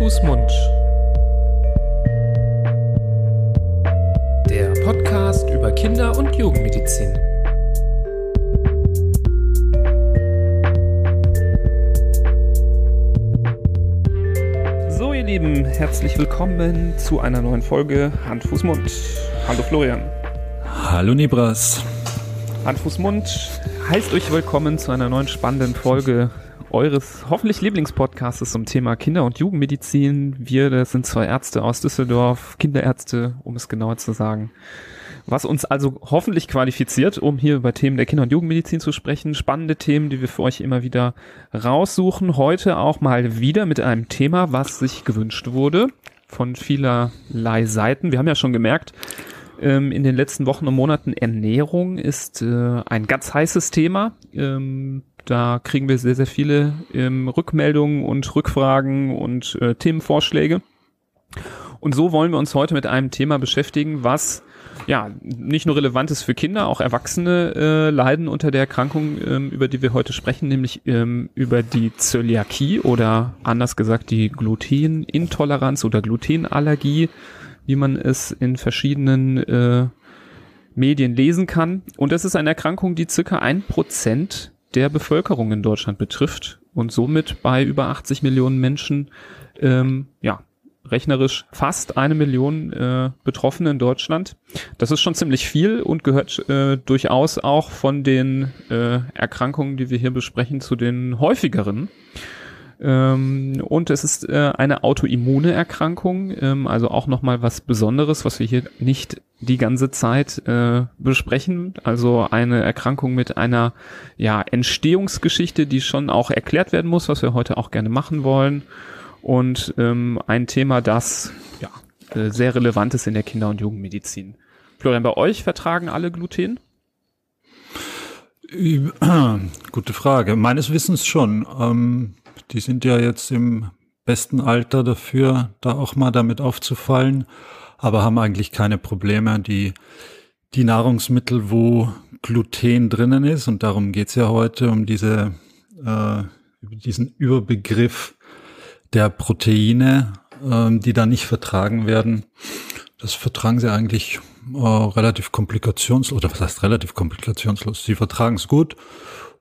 Fuß, Mund. Der Podcast über Kinder- und Jugendmedizin. So, ihr Lieben, herzlich willkommen zu einer neuen Folge Hand, Fuß, Mund. Hallo Florian. Hallo Nibras. Hand, Fuß, Mund heißt euch willkommen zu einer neuen spannenden Folge eures hoffentlich Lieblingspodcasts zum Thema Kinder- und Jugendmedizin. Wir, das sind zwei Ärzte aus Düsseldorf, Kinderärzte, um es genauer zu sagen. Was uns also hoffentlich qualifiziert, um hier über Themen der Kinder- und Jugendmedizin zu sprechen. Spannende Themen, die wir für euch immer wieder raussuchen. Heute auch mal wieder mit einem Thema, was sich gewünscht wurde von vielerlei Seiten. Wir haben ja schon gemerkt, ähm, in den letzten Wochen und Monaten Ernährung ist äh, ein ganz heißes Thema. Ähm, da kriegen wir sehr, sehr viele ähm, Rückmeldungen und Rückfragen und äh, Themenvorschläge. Und so wollen wir uns heute mit einem Thema beschäftigen, was ja nicht nur relevant ist für Kinder, auch Erwachsene äh, leiden unter der Erkrankung, ähm, über die wir heute sprechen, nämlich ähm, über die Zöliakie oder anders gesagt die Glutenintoleranz oder Glutenallergie, wie man es in verschiedenen äh, Medien lesen kann. Und das ist eine Erkrankung, die circa ein Prozent der Bevölkerung in Deutschland betrifft und somit bei über 80 Millionen Menschen, ähm, ja, rechnerisch fast eine Million äh, Betroffene in Deutschland. Das ist schon ziemlich viel und gehört äh, durchaus auch von den äh, Erkrankungen, die wir hier besprechen, zu den häufigeren. Ähm, und es ist äh, eine autoimmune Erkrankung, ähm, also auch nochmal was Besonderes, was wir hier nicht die ganze Zeit äh, besprechen. Also eine Erkrankung mit einer ja, Entstehungsgeschichte, die schon auch erklärt werden muss, was wir heute auch gerne machen wollen. Und ähm, ein Thema, das ja, äh, sehr relevant ist in der Kinder- und Jugendmedizin. Florian, bei euch vertragen alle Gluten? Gute Frage. Meines Wissens schon. Ähm, die sind ja jetzt im besten Alter dafür, da auch mal damit aufzufallen, aber haben eigentlich keine Probleme. Die, die Nahrungsmittel, wo Gluten drinnen ist, und darum geht's ja heute, um diese, äh, diesen Überbegriff der Proteine, äh, die da nicht vertragen werden. Das vertragen sie eigentlich äh, relativ komplikationslos, oder was heißt relativ komplikationslos? Sie vertragen es gut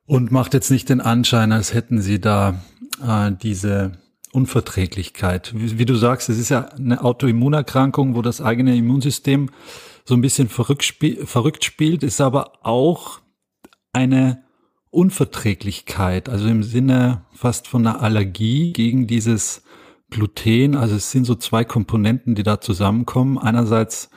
und macht jetzt nicht den Anschein, als hätten sie da äh, diese Unverträglichkeit. Wie, wie, du sagst, es ist ja eine Autoimmunerkrankung, wo das eigene Immunsystem so ein bisschen verrückt, spiel, verrückt spielt, ist aber auch eine Unverträglichkeit, also im Sinne fast von einer Allergie gegen dieses Gluten. Also es sind so zwei Komponenten, die da zusammenkommen. Einerseits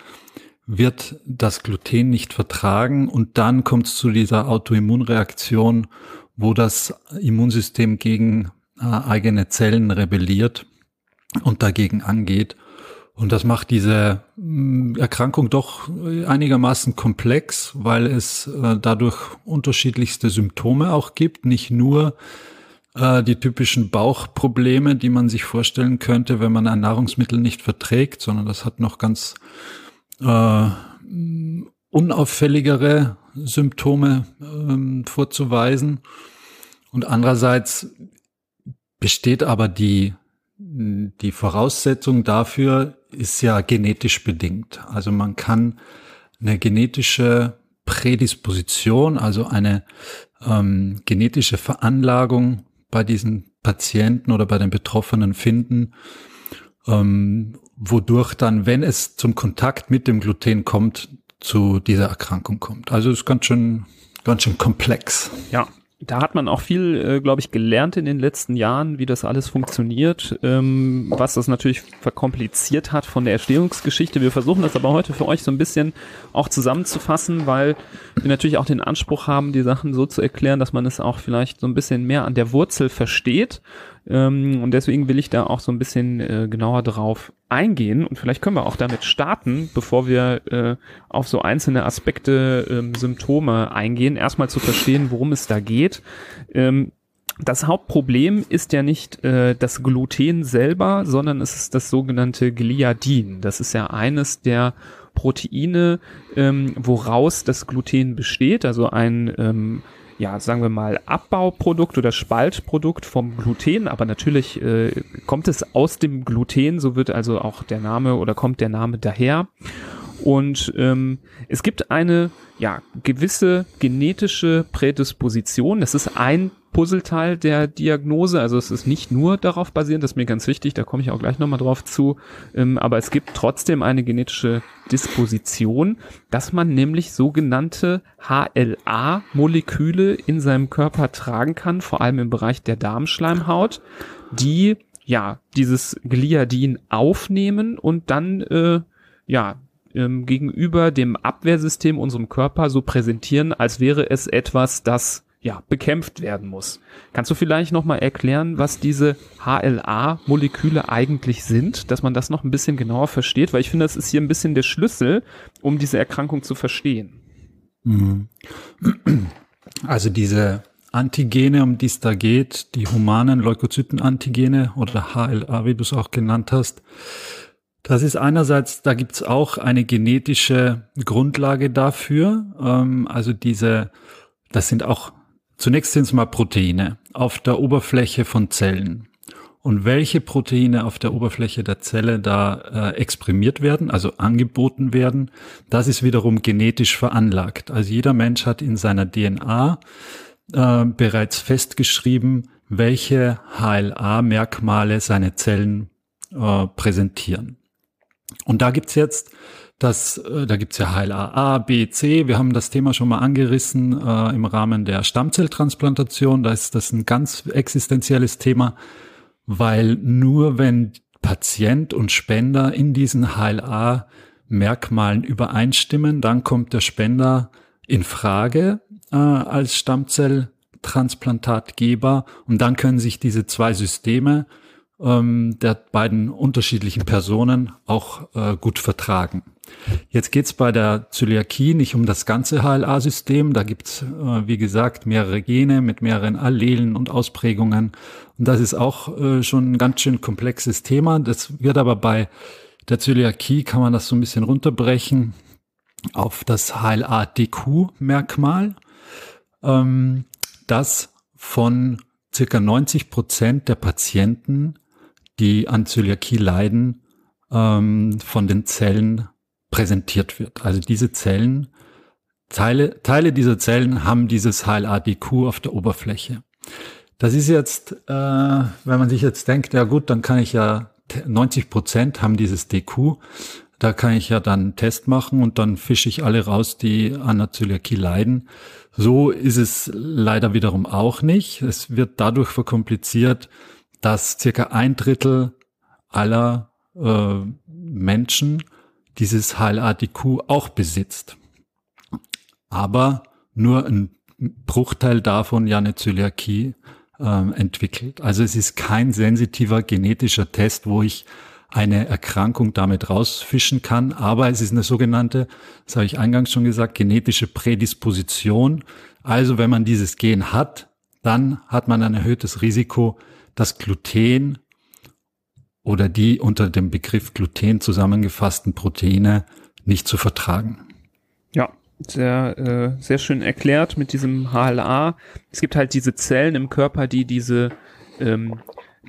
wird das Gluten nicht vertragen und dann kommt es zu dieser Autoimmunreaktion, wo das Immunsystem gegen eigene Zellen rebelliert und dagegen angeht. Und das macht diese mm, Erkrankung doch einigermaßen komplex, weil es äh, dadurch unterschiedlichste Symptome auch gibt, nicht nur äh, die typischen Bauchprobleme, die man sich vorstellen könnte, wenn man ein Nahrungsmittel nicht verträgt, sondern das hat noch ganz äh, unauffälligere Symptome äh, vorzuweisen. Und andererseits besteht aber die, die Voraussetzung dafür ist ja genetisch bedingt. Also man kann eine genetische Prädisposition, also eine ähm, genetische Veranlagung bei diesen Patienten oder bei den Betroffenen finden, ähm, wodurch dann, wenn es zum Kontakt mit dem Gluten kommt, zu dieser Erkrankung kommt. Also es ist ganz schön, ganz schön komplex. Ja, da hat man auch viel, äh, glaube ich, gelernt in den letzten Jahren, wie das alles funktioniert, ähm, was das natürlich verkompliziert hat von der Erstehungsgeschichte. Wir versuchen das aber heute für euch so ein bisschen auch zusammenzufassen, weil wir natürlich auch den Anspruch haben, die Sachen so zu erklären, dass man es auch vielleicht so ein bisschen mehr an der Wurzel versteht ähm, und deswegen will ich da auch so ein bisschen äh, genauer drauf eingehen und vielleicht können wir auch damit starten, bevor wir äh, auf so einzelne Aspekte, ähm, Symptome eingehen, erstmal zu verstehen, worum es da geht. Ähm, das Hauptproblem ist ja nicht äh, das Gluten selber, sondern es ist das sogenannte Gliadin. Das ist ja eines der Proteine, ähm, woraus das Gluten besteht, also ein ähm, ja, sagen wir mal, Abbauprodukt oder Spaltprodukt vom Gluten, aber natürlich äh, kommt es aus dem Gluten, so wird also auch der Name oder kommt der Name daher. Und ähm, es gibt eine ja, gewisse genetische Prädisposition. Das ist ein Puzzleteil der Diagnose. Also es ist nicht nur darauf basierend, das ist mir ganz wichtig, da komme ich auch gleich nochmal drauf zu. Ähm, aber es gibt trotzdem eine genetische Disposition, dass man nämlich sogenannte HLA-Moleküle in seinem Körper tragen kann, vor allem im Bereich der Darmschleimhaut, die ja dieses Gliadin aufnehmen und dann äh, ja ähm, gegenüber dem Abwehrsystem unserem Körper so präsentieren, als wäre es etwas, das ja bekämpft werden muss. Kannst du vielleicht noch mal erklären, was diese HLA-Moleküle eigentlich sind, dass man das noch ein bisschen genauer versteht, weil ich finde, das ist hier ein bisschen der Schlüssel, um diese Erkrankung zu verstehen. Mhm. Also diese Antigene, um die es da geht, die humanen Leukozytenantigene oder HLA, wie du es auch genannt hast, das ist einerseits, da gibt's auch eine genetische Grundlage dafür. Ähm, also diese, das sind auch, zunächst sind es mal Proteine auf der Oberfläche von Zellen. Und welche Proteine auf der Oberfläche der Zelle da äh, exprimiert werden, also angeboten werden, das ist wiederum genetisch veranlagt. Also jeder Mensch hat in seiner DNA äh, bereits festgeschrieben, welche HLA-Merkmale seine Zellen äh, präsentieren. Und da gibt's jetzt das, äh, da gibt's ja HLA A, B, C. Wir haben das Thema schon mal angerissen äh, im Rahmen der Stammzelltransplantation. Da ist das ein ganz existenzielles Thema, weil nur wenn Patient und Spender in diesen HLA Merkmalen übereinstimmen, dann kommt der Spender in Frage äh, als Stammzelltransplantatgeber und dann können sich diese zwei Systeme ähm, der beiden unterschiedlichen Personen auch äh, gut vertragen. Jetzt geht's bei der Zöliakie nicht um das ganze HLA-System. Da gibt's äh, wie gesagt, mehrere Gene mit mehreren Allelen und Ausprägungen. Und das ist auch äh, schon ein ganz schön komplexes Thema. Das wird aber bei der Zöliakie, kann man das so ein bisschen runterbrechen auf das HLA-DQ-Merkmal, ähm, das von circa 90 Prozent der Patienten die an Zöliakie leiden, ähm, von den Zellen präsentiert wird. Also diese Zellen, Teile, Teile dieser Zellen haben dieses HLA-DQ auf der Oberfläche. Das ist jetzt, äh, wenn man sich jetzt denkt, ja gut, dann kann ich ja 90 Prozent haben dieses DQ. Da kann ich ja dann einen Test machen und dann fische ich alle raus, die an der Zöliakie leiden. So ist es leider wiederum auch nicht. Es wird dadurch verkompliziert, dass circa ein Drittel aller äh, Menschen dieses HLA-DQ auch besitzt. Aber nur ein Bruchteil davon ja eine Zöliakie äh, entwickelt. Also es ist kein sensitiver genetischer Test, wo ich eine Erkrankung damit rausfischen kann, aber es ist eine sogenannte, das habe ich eingangs schon gesagt, genetische Prädisposition. Also wenn man dieses Gen hat, dann hat man ein erhöhtes Risiko, das Gluten oder die unter dem Begriff Gluten zusammengefassten Proteine nicht zu vertragen. Ja, sehr, äh, sehr schön erklärt mit diesem HLA. Es gibt halt diese Zellen im Körper, die diese ähm,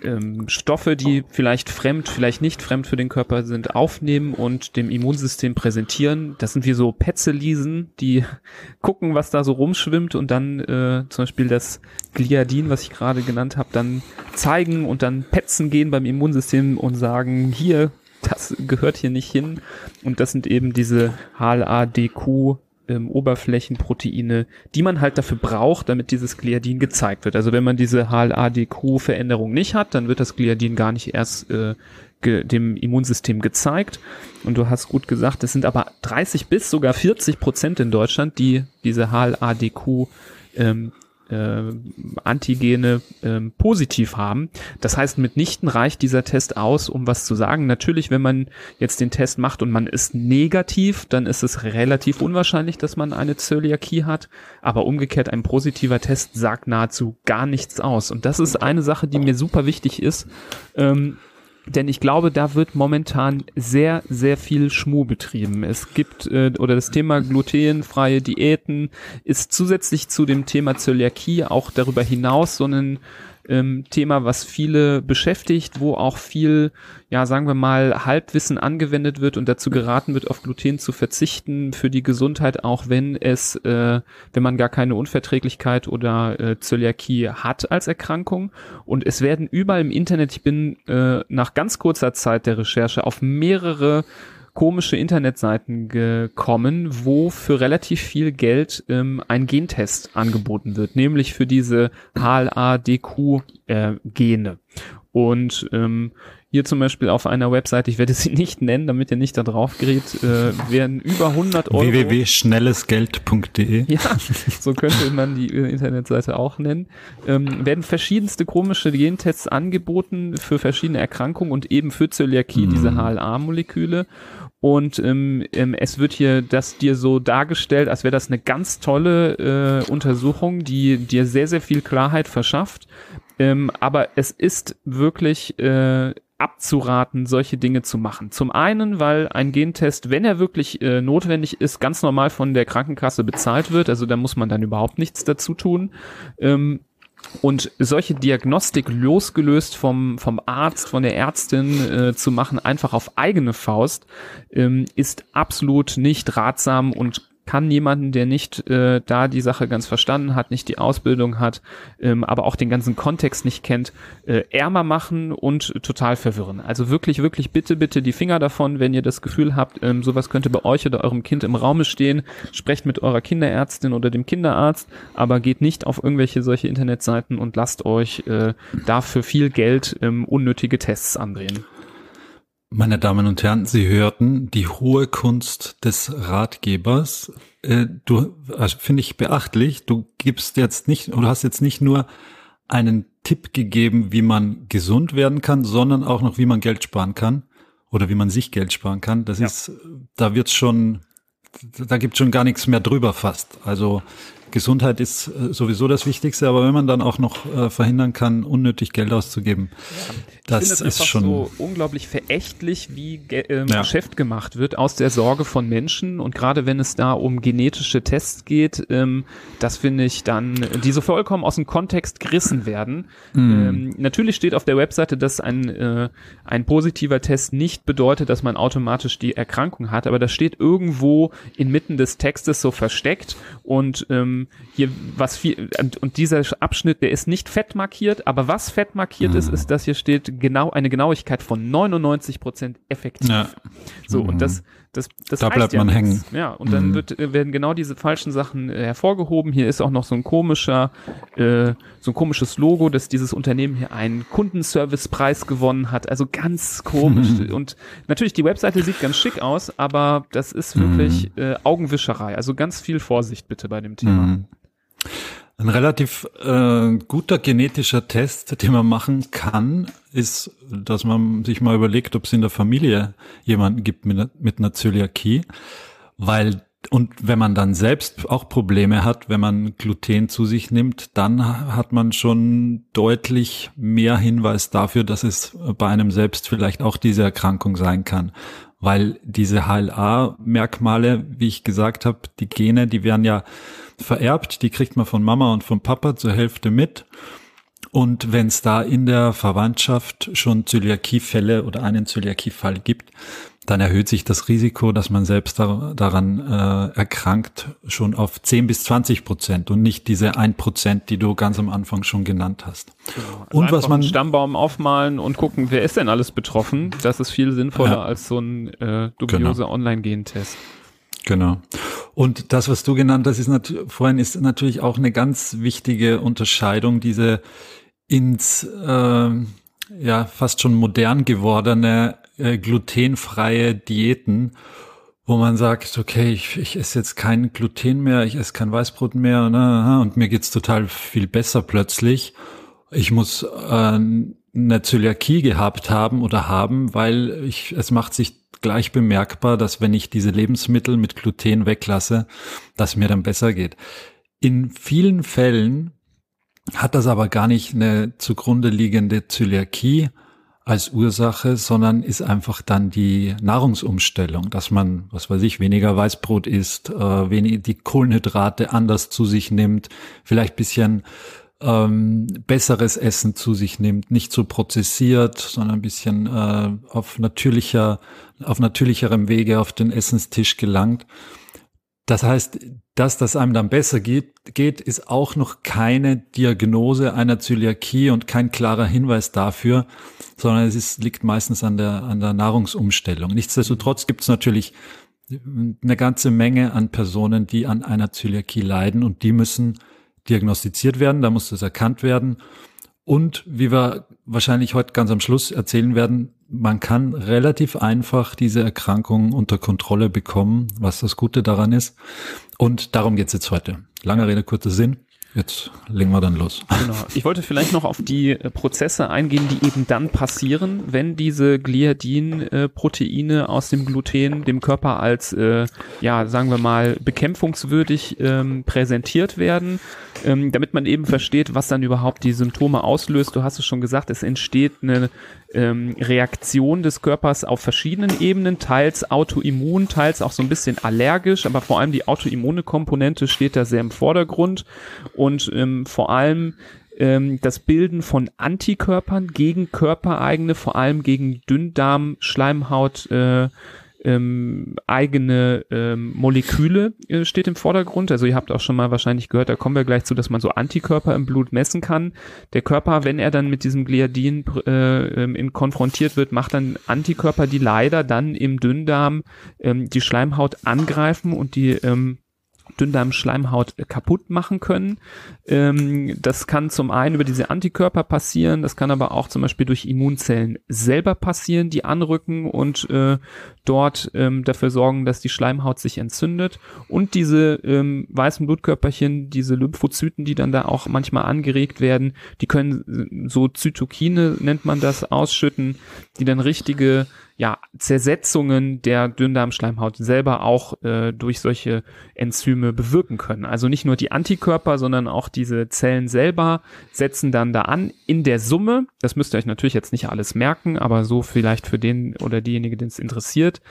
ähm, Stoffe, die vielleicht fremd, vielleicht nicht fremd für den Körper sind, aufnehmen und dem Immunsystem präsentieren. Das sind wie so Petzelisen, die gucken, was da so rumschwimmt und dann äh, zum Beispiel das Gliadin, was ich gerade genannt habe, dann zeigen und dann petzen gehen beim Immunsystem und sagen, hier, das gehört hier nicht hin. Und das sind eben diese HLA-DQ ähm, Oberflächenproteine, die man halt dafür braucht, damit dieses Gliadin gezeigt wird. Also wenn man diese HLA-DQ-Veränderung nicht hat, dann wird das Gliadin gar nicht erst äh, dem Immunsystem gezeigt. Und du hast gut gesagt, es sind aber 30 bis sogar 40 Prozent in Deutschland, die diese HLA-DQ ähm, äh, Antigene ähm, positiv haben. Das heißt, mitnichten reicht dieser Test aus, um was zu sagen. Natürlich, wenn man jetzt den Test macht und man ist negativ, dann ist es relativ unwahrscheinlich, dass man eine Zöliakie hat. Aber umgekehrt, ein positiver Test sagt nahezu gar nichts aus. Und das ist eine Sache, die mir super wichtig ist. Ähm, denn ich glaube, da wird momentan sehr, sehr viel Schmuh betrieben. Es gibt, äh, oder das Thema glutenfreie Diäten ist zusätzlich zu dem Thema Zöliakie auch darüber hinaus so ein ähm, Thema, was viele beschäftigt, wo auch viel, ja, sagen wir mal, Halbwissen angewendet wird und dazu geraten wird, auf Gluten zu verzichten für die Gesundheit, auch wenn es, äh, wenn man gar keine Unverträglichkeit oder äh, Zöliakie hat als Erkrankung. Und es werden überall im Internet, ich bin äh, nach ganz kurzer Zeit der Recherche auf mehrere komische Internetseiten gekommen, wo für relativ viel Geld ähm, ein Gentest angeboten wird, nämlich für diese HLA-DQ-Gene. Äh, Und ähm, hier zum Beispiel auf einer Webseite, ich werde sie nicht nennen, damit ihr nicht da drauf gerät, äh, werden über 100 Euro. www.schnellesgeld.de Ja, so könnte man die äh, Internetseite auch nennen. Ähm, werden verschiedenste komische Gentests angeboten für verschiedene Erkrankungen und eben für Zöliakie, mm. diese HLA-Moleküle. Und ähm, ähm, es wird hier das dir so dargestellt, als wäre das eine ganz tolle äh, Untersuchung, die dir sehr, sehr viel Klarheit verschafft. Ähm, aber es ist wirklich äh, abzuraten, solche Dinge zu machen. Zum einen, weil ein Gentest, wenn er wirklich äh, notwendig ist, ganz normal von der Krankenkasse bezahlt wird. Also da muss man dann überhaupt nichts dazu tun. Ähm, und solche Diagnostik losgelöst vom, vom Arzt, von der Ärztin äh, zu machen, einfach auf eigene Faust, ähm, ist absolut nicht ratsam und kann jemanden, der nicht äh, da die Sache ganz verstanden hat, nicht die Ausbildung hat, ähm, aber auch den ganzen Kontext nicht kennt, äh, ärmer machen und total verwirren. Also wirklich, wirklich bitte, bitte die Finger davon, wenn ihr das Gefühl habt, ähm, sowas könnte bei euch oder eurem Kind im Raume stehen, sprecht mit eurer Kinderärztin oder dem Kinderarzt, aber geht nicht auf irgendwelche solche Internetseiten und lasst euch äh, dafür viel Geld ähm, unnötige Tests andrehen. Meine Damen und Herren, Sie hörten die hohe Kunst des Ratgebers. Äh, du, also finde ich beachtlich, du gibst jetzt nicht, oder hast jetzt nicht nur einen Tipp gegeben, wie man gesund werden kann, sondern auch noch, wie man Geld sparen kann oder wie man sich Geld sparen kann. Das ja. ist, da wird's schon, da gibt schon gar nichts mehr drüber fast. Also Gesundheit ist äh, sowieso das Wichtigste, aber wenn man dann auch noch äh, verhindern kann, unnötig Geld auszugeben, ja, das ist einfach schon so unglaublich verächtlich, wie ähm, ja. Geschäft gemacht wird aus der Sorge von Menschen und gerade wenn es da um genetische Tests geht, ähm, das finde ich dann, die so vollkommen aus dem Kontext gerissen werden. Mm. Ähm, natürlich steht auf der Webseite, dass ein äh, ein positiver Test nicht bedeutet, dass man automatisch die Erkrankung hat, aber das steht irgendwo inmitten des Textes so versteckt und ähm, hier was viel und, und, dieser Abschnitt, der ist nicht fett markiert, aber was fett markiert mhm. ist, ist, dass hier steht genau eine Genauigkeit von 99 Prozent effektiv. Ja. So mhm. und das das, das da bleibt ja man nichts. hängen. Ja, und dann mhm. wird, werden genau diese falschen Sachen äh, hervorgehoben. Hier ist auch noch so ein komischer, äh, so ein komisches Logo, dass dieses Unternehmen hier einen Kundenservicepreis gewonnen hat. Also ganz komisch. Mhm. Und natürlich, die Webseite sieht ganz schick aus, aber das ist wirklich mhm. äh, Augenwischerei. Also ganz viel Vorsicht bitte bei dem Thema. Ein relativ äh, guter genetischer Test, den man machen kann, ist, dass man sich mal überlegt, ob es in der Familie jemanden gibt mit, mit einer Zöliakie, weil und wenn man dann selbst auch Probleme hat, wenn man Gluten zu sich nimmt, dann hat man schon deutlich mehr Hinweis dafür, dass es bei einem selbst vielleicht auch diese Erkrankung sein kann. Weil diese HLA-Merkmale, wie ich gesagt habe, die Gene, die werden ja vererbt, die kriegt man von Mama und vom Papa zur Hälfte mit. Und wenn es da in der Verwandtschaft schon Zöliakiefälle oder einen Zöliakiefall gibt, dann erhöht sich das Risiko, dass man selbst da, daran äh, erkrankt, schon auf 10 bis 20 Prozent und nicht diese 1 Prozent, die du ganz am Anfang schon genannt hast. Genau. Also und was man Stammbaum aufmalen und gucken, wer ist denn alles betroffen, das ist viel sinnvoller ja. als so ein äh, dubioser genau. Online-Gentest. Genau. Und das, was du genannt hast, ist natürlich, vorhin ist natürlich auch eine ganz wichtige Unterscheidung, diese ins äh, ja fast schon modern gewordene äh, glutenfreie Diäten, wo man sagt, okay, ich, ich esse jetzt kein Gluten mehr, ich esse kein Weißbrot mehr ne, und mir geht's total viel besser plötzlich. Ich muss äh, eine Zöliakie gehabt haben oder haben, weil ich, es macht sich gleich bemerkbar, dass wenn ich diese Lebensmittel mit Gluten weglasse, dass mir dann besser geht. In vielen Fällen hat das aber gar nicht eine zugrunde liegende Zöliakie, als Ursache, sondern ist einfach dann die Nahrungsumstellung, dass man, was weiß ich, weniger Weißbrot isst, äh, wenig, die Kohlenhydrate anders zu sich nimmt, vielleicht bisschen ähm, besseres Essen zu sich nimmt, nicht so prozessiert, sondern ein bisschen äh, auf natürlicher, auf natürlicherem Wege auf den Essenstisch gelangt. Das heißt, dass das einem dann besser geht, geht, ist auch noch keine Diagnose einer Zöliakie und kein klarer Hinweis dafür, sondern es ist, liegt meistens an der, an der Nahrungsumstellung. Nichtsdestotrotz gibt es natürlich eine ganze Menge an Personen, die an einer Zöliakie leiden und die müssen diagnostiziert werden, da muss das erkannt werden. Und wie wir wahrscheinlich heute ganz am Schluss erzählen werden, man kann relativ einfach diese Erkrankung unter Kontrolle bekommen, was das Gute daran ist. Und darum geht's jetzt heute. Lange Rede, kurzer Sinn. Jetzt legen wir dann los. Genau. Ich wollte vielleicht noch auf die äh, Prozesse eingehen, die eben dann passieren, wenn diese Gliadin-Proteine aus dem Gluten dem Körper als, äh, ja, sagen wir mal, bekämpfungswürdig ähm, präsentiert werden, ähm, damit man eben versteht, was dann überhaupt die Symptome auslöst. Du hast es schon gesagt, es entsteht eine ähm, Reaktion des Körpers auf verschiedenen Ebenen, teils autoimmun, teils auch so ein bisschen allergisch, aber vor allem die autoimmune Komponente steht da sehr im Vordergrund und ähm, vor allem ähm, das Bilden von Antikörpern gegen körpereigene, vor allem gegen Dünndarm, Schleimhaut, äh, ähm, eigene ähm, Moleküle äh, steht im Vordergrund. Also ihr habt auch schon mal wahrscheinlich gehört, da kommen wir gleich zu, dass man so Antikörper im Blut messen kann. Der Körper, wenn er dann mit diesem Gliadin äh, ähm, in konfrontiert wird, macht dann Antikörper, die leider dann im Dünndarm ähm, die Schleimhaut angreifen und die ähm, Dünndarmschleimhaut kaputt machen können. Ähm, das kann zum einen über diese Antikörper passieren, das kann aber auch zum Beispiel durch Immunzellen selber passieren, die anrücken und äh, dort ähm, dafür sorgen, dass die Schleimhaut sich entzündet. Und diese ähm, weißen Blutkörperchen, diese Lymphozyten, die dann da auch manchmal angeregt werden, die können so Zytokine, nennt man das, ausschütten, die dann richtige ja, Zersetzungen der Dünndarmschleimhaut selber auch äh, durch solche Enzyme bewirken können. Also nicht nur die Antikörper, sondern auch diese Zellen selber setzen dann da an. In der Summe, das müsst ihr euch natürlich jetzt nicht alles merken, aber so vielleicht für den oder diejenige, den es interessiert.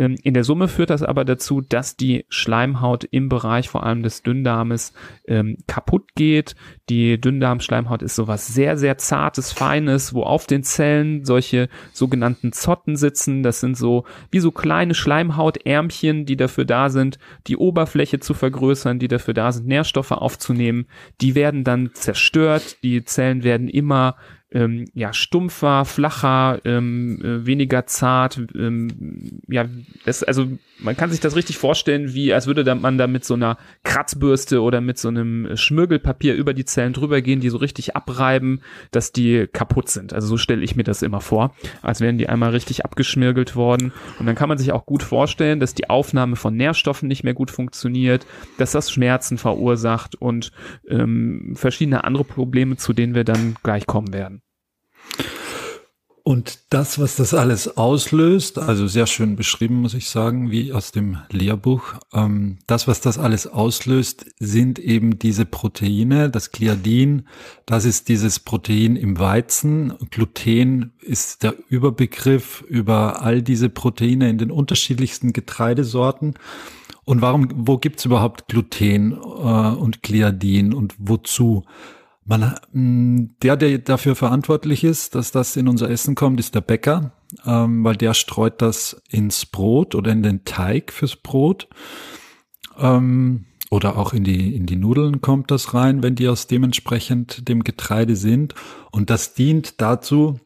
Ähm, in der Summe führt das aber dazu, dass die Schleimhaut im Bereich vor allem des Dünndarmes ähm, kaputt geht. Die Dünndarmschleimhaut ist sowas sehr, sehr zartes, feines, wo auf den Zellen solche sogenannten Zotten sitzen sitzen. Das sind so wie so kleine Schleimhautärmchen, die dafür da sind, die Oberfläche zu vergrößern, die dafür da sind, Nährstoffe aufzunehmen. Die werden dann zerstört. Die Zellen werden immer ähm, ja, stumpfer, flacher, ähm, äh, weniger zart. Ähm, ja, das, also man kann sich das richtig vorstellen, wie als würde man da mit so einer Kratzbürste oder mit so einem Schmirgelpapier über die Zellen drüber gehen, die so richtig abreiben, dass die kaputt sind. Also so stelle ich mir das immer vor, als wären die einmal richtig abgeschmirgelt worden. Und dann kann man sich auch gut vorstellen, dass die Aufnahme von Nährstoffen nicht mehr gut funktioniert, dass das Schmerzen verursacht und ähm, verschiedene andere Probleme, zu denen wir dann gleich kommen werden. Und das, was das alles auslöst, also sehr schön beschrieben, muss ich sagen, wie aus dem Lehrbuch, ähm, das, was das alles auslöst, sind eben diese Proteine, das Gliadin, das ist dieses Protein im Weizen. Gluten ist der Überbegriff über all diese Proteine in den unterschiedlichsten Getreidesorten. Und warum, wo gibt's überhaupt Gluten äh, und Gliadin und wozu? Man, mm, der, der dafür verantwortlich ist, dass das in unser Essen kommt, ist der Bäcker, ähm, weil der streut das ins Brot oder in den Teig fürs Brot. Ähm, oder auch in die, in die Nudeln kommt das rein, wenn die aus dementsprechend dem Getreide sind. Und das dient dazu,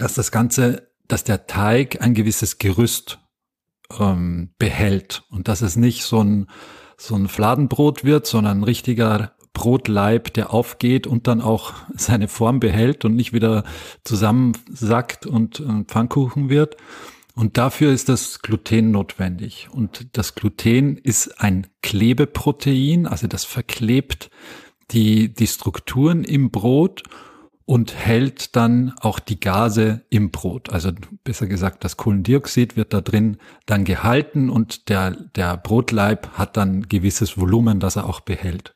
dass das Ganze, dass der Teig ein gewisses Gerüst ähm, behält und dass es nicht so ein, so ein Fladenbrot wird, sondern ein richtiger Brotleib, der aufgeht und dann auch seine Form behält und nicht wieder zusammensackt und äh, Pfannkuchen wird. Und dafür ist das Gluten notwendig. Und das Gluten ist ein Klebeprotein, also das verklebt die, die Strukturen im Brot und hält dann auch die Gase im Brot. Also besser gesagt, das Kohlendioxid wird da drin dann gehalten und der, der Brotleib hat dann gewisses Volumen, das er auch behält.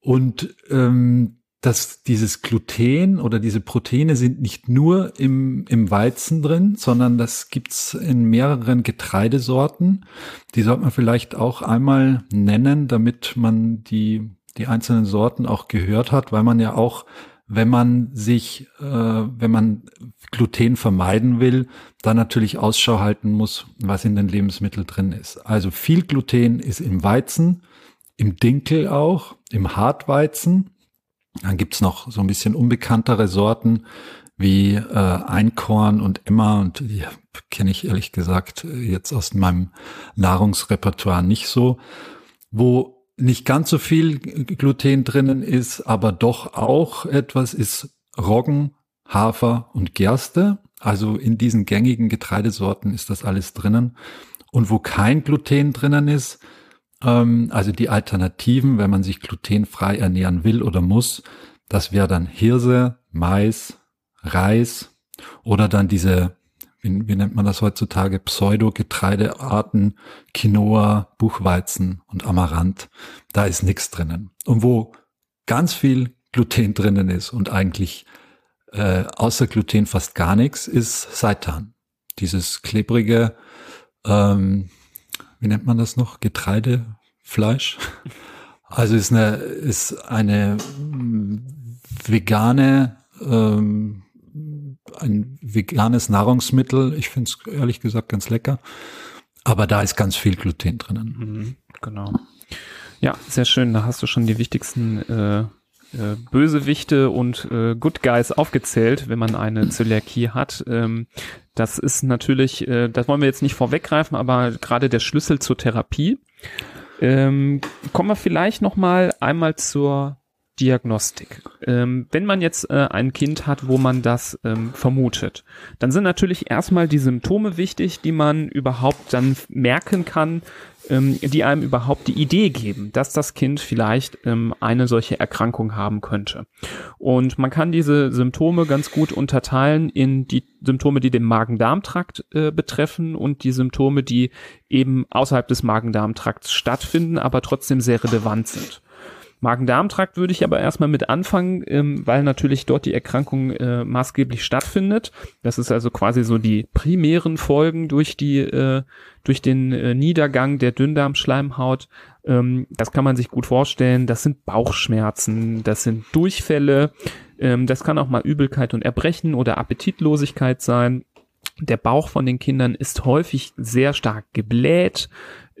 Und ähm, dass dieses Gluten oder diese Proteine sind nicht nur im, im Weizen drin, sondern das gibt's in mehreren Getreidesorten. Die sollte man vielleicht auch einmal nennen, damit man die, die einzelnen Sorten auch gehört hat, weil man ja auch, wenn man sich, äh, wenn man Gluten vermeiden will, dann natürlich Ausschau halten muss, was in den Lebensmitteln drin ist. Also viel Gluten ist im Weizen, im Dinkel auch, im Hartweizen dann gibt's noch so ein bisschen unbekanntere Sorten wie äh, Einkorn und Emma und die kenne ich ehrlich gesagt jetzt aus meinem Nahrungsrepertoire nicht so, wo nicht ganz so viel Gluten drinnen ist, aber doch auch etwas ist Roggen, Hafer und Gerste. Also in diesen gängigen Getreidesorten ist das alles drinnen. Und wo kein Gluten drinnen ist, also die Alternativen, wenn man sich glutenfrei ernähren will oder muss, das wäre dann Hirse, Mais, Reis oder dann diese, wie, wie nennt man das heutzutage, Pseudo-Getreidearten, Quinoa, Buchweizen und Amaranth. Da ist nichts drinnen. Und wo ganz viel Gluten drinnen ist und eigentlich äh, außer Gluten fast gar nichts, ist Seitan. Dieses klebrige, ähm, wie nennt man das noch? Getreidefleisch. Also ist eine, ist eine vegane, ähm, ein veganes Nahrungsmittel. Ich finde es ehrlich gesagt ganz lecker. Aber da ist ganz viel Gluten drinnen. Mhm, genau. Ja, sehr schön. Da hast du schon die wichtigsten äh, äh, Bösewichte und äh, Good Guys aufgezählt, wenn man eine Zöliakie hat. Ähm, das ist natürlich, äh, das wollen wir jetzt nicht vorweggreifen, aber gerade der Schlüssel zur Therapie. Ähm, kommen wir vielleicht noch mal einmal zur Diagnostik. Ähm, wenn man jetzt äh, ein Kind hat, wo man das ähm, vermutet, dann sind natürlich erstmal die Symptome wichtig, die man überhaupt dann merken kann, ähm, die einem überhaupt die Idee geben, dass das Kind vielleicht ähm, eine solche Erkrankung haben könnte. Und man kann diese Symptome ganz gut unterteilen in die Symptome, die den Magen-Darm-Trakt äh, betreffen und die Symptome, die eben außerhalb des Magen-Darm-Trakts stattfinden, aber trotzdem sehr relevant sind. Magen-Darm-Trakt würde ich aber erstmal mit anfangen, ähm, weil natürlich dort die Erkrankung äh, maßgeblich stattfindet. Das ist also quasi so die primären Folgen durch die äh, durch den äh, Niedergang der Dünndarmschleimhaut. Ähm, das kann man sich gut vorstellen. Das sind Bauchschmerzen, das sind Durchfälle, ähm, das kann auch mal Übelkeit und Erbrechen oder Appetitlosigkeit sein. Der Bauch von den Kindern ist häufig sehr stark gebläht.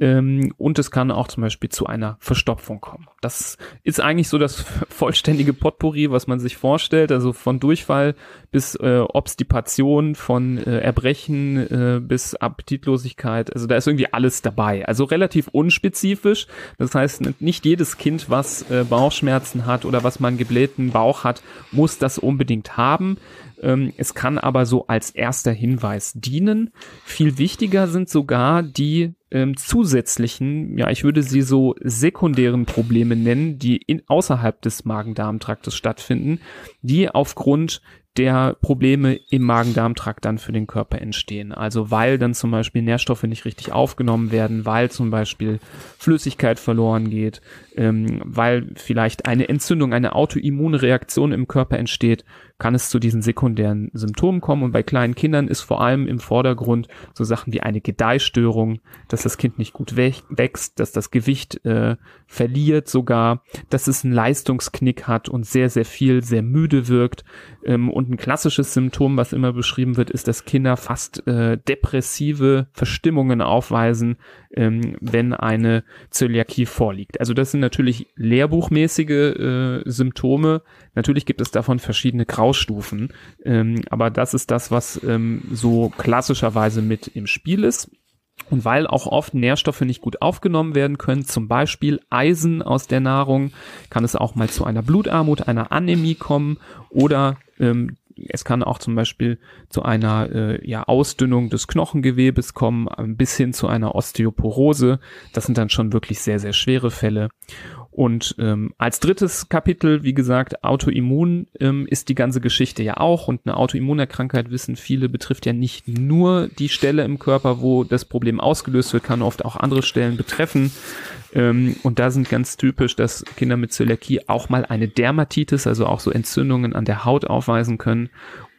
Ähm, und es kann auch zum Beispiel zu einer Verstopfung kommen. Das ist eigentlich so das vollständige Potpourri, was man sich vorstellt. Also von Durchfall bis äh, Obstipation, von äh, Erbrechen äh, bis Appetitlosigkeit. Also da ist irgendwie alles dabei. Also relativ unspezifisch. Das heißt, nicht jedes Kind, was äh, Bauchschmerzen hat oder was man geblähten Bauch hat, muss das unbedingt haben. Ähm, es kann aber so als erster Hinweis dienen. Viel wichtiger sind sogar die ähm, zusätzlichen, ja, ich würde sie so sekundären Probleme nennen, die in, außerhalb des Magen-Darm-Traktes stattfinden, die aufgrund der Probleme im Magen-Darm-Trakt dann für den Körper entstehen. Also weil dann zum Beispiel Nährstoffe nicht richtig aufgenommen werden, weil zum Beispiel Flüssigkeit verloren geht, ähm, weil vielleicht eine Entzündung, eine Autoimmunreaktion im Körper entsteht, kann es zu diesen sekundären Symptomen kommen. Und bei kleinen Kindern ist vor allem im Vordergrund so Sachen wie eine Gedeihstörung, dass das Kind nicht gut wächst, dass das Gewicht äh, verliert sogar, dass es einen Leistungsknick hat und sehr, sehr viel, sehr müde wirkt. Ähm, und ein klassisches Symptom, was immer beschrieben wird, ist, dass Kinder fast äh, depressive Verstimmungen aufweisen, ähm, wenn eine Zöliakie vorliegt. Also das sind natürlich lehrbuchmäßige äh, Symptome. Natürlich gibt es davon verschiedene Graustufen, ähm, aber das ist das, was ähm, so klassischerweise mit im Spiel ist. Und weil auch oft Nährstoffe nicht gut aufgenommen werden können, zum Beispiel Eisen aus der Nahrung, kann es auch mal zu einer Blutarmut, einer Anämie kommen oder ähm, es kann auch zum Beispiel zu einer äh, ja, Ausdünnung des Knochengewebes kommen, bis hin zu einer Osteoporose. Das sind dann schon wirklich sehr, sehr schwere Fälle. Und ähm, als drittes Kapitel, wie gesagt, Autoimmun ähm, ist die ganze Geschichte ja auch. Und eine Autoimmunerkrankheit, wissen viele, betrifft ja nicht nur die Stelle im Körper, wo das Problem ausgelöst wird, kann oft auch andere Stellen betreffen. Ähm, und da sind ganz typisch, dass Kinder mit Zöliakie auch mal eine Dermatitis, also auch so Entzündungen an der Haut aufweisen können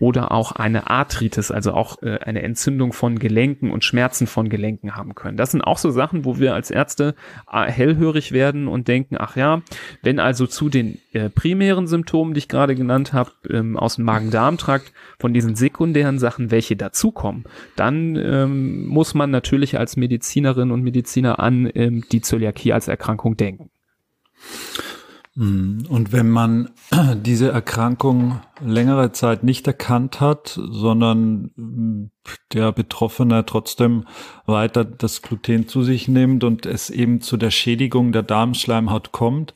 oder auch eine Arthritis, also auch äh, eine Entzündung von Gelenken und Schmerzen von Gelenken haben können. Das sind auch so Sachen, wo wir als Ärzte äh, hellhörig werden und denken, ach ja, wenn also zu den äh, primären Symptomen, die ich gerade genannt habe, ähm, aus dem Magen-Darm-Trakt, von diesen sekundären Sachen, welche dazukommen, dann ähm, muss man natürlich als Medizinerin und Mediziner an ähm, die Zöliakie als Erkrankung denken. Hm, und wenn man diese Erkrankung längere Zeit nicht erkannt hat, sondern hm, der Betroffene trotzdem weiter das Gluten zu sich nimmt und es eben zu der Schädigung der Darmschleimhaut kommt,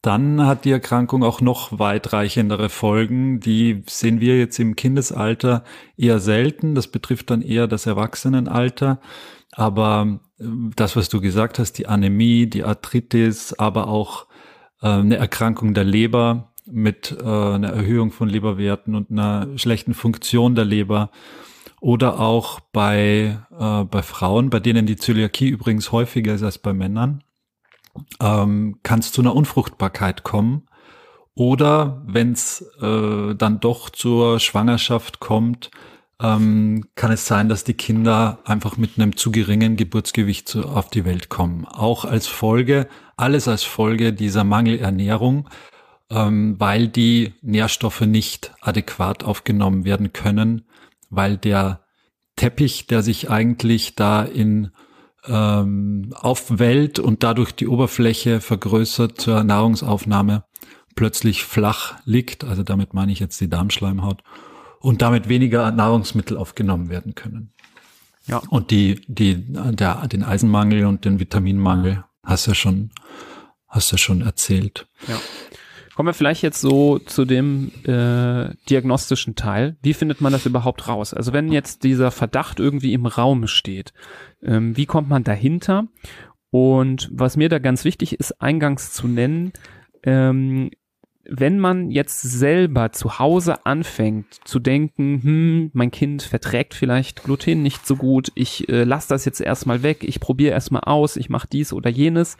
dann hat die Erkrankung auch noch weitreichendere Folgen. Die sehen wir jetzt im Kindesalter eher selten. Das betrifft dann eher das Erwachsenenalter. Aber hm, das, was du gesagt hast, die Anämie, die Arthritis, aber auch äh, eine Erkrankung der Leber mit äh, einer Erhöhung von Leberwerten und einer schlechten Funktion der Leber. Oder auch bei, äh, bei Frauen, bei denen die Zöliakie übrigens häufiger ist als bei Männern, ähm, kann es zu einer Unfruchtbarkeit kommen. Oder wenn es äh, dann doch zur Schwangerschaft kommt, ähm, kann es sein, dass die Kinder einfach mit einem zu geringen Geburtsgewicht auf die Welt kommen. Auch als Folge, alles als Folge dieser Mangelernährung, ähm, weil die Nährstoffe nicht adäquat aufgenommen werden können, weil der Teppich, der sich eigentlich da in ähm, aufwellt und dadurch die Oberfläche vergrößert zur Nahrungsaufnahme, plötzlich flach liegt. Also damit meine ich jetzt die Darmschleimhaut und damit weniger Nahrungsmittel aufgenommen werden können. Ja. Und die, die, der, den Eisenmangel und den Vitaminmangel hast du ja schon, hast du ja schon erzählt. Ja. Kommen wir vielleicht jetzt so zu dem äh, diagnostischen Teil. Wie findet man das überhaupt raus? Also wenn jetzt dieser Verdacht irgendwie im Raum steht, ähm, wie kommt man dahinter? Und was mir da ganz wichtig ist, eingangs zu nennen, ähm, wenn man jetzt selber zu Hause anfängt zu denken, hm, mein Kind verträgt vielleicht Gluten nicht so gut, ich äh, lasse das jetzt erstmal weg, ich probiere erstmal aus, ich mache dies oder jenes,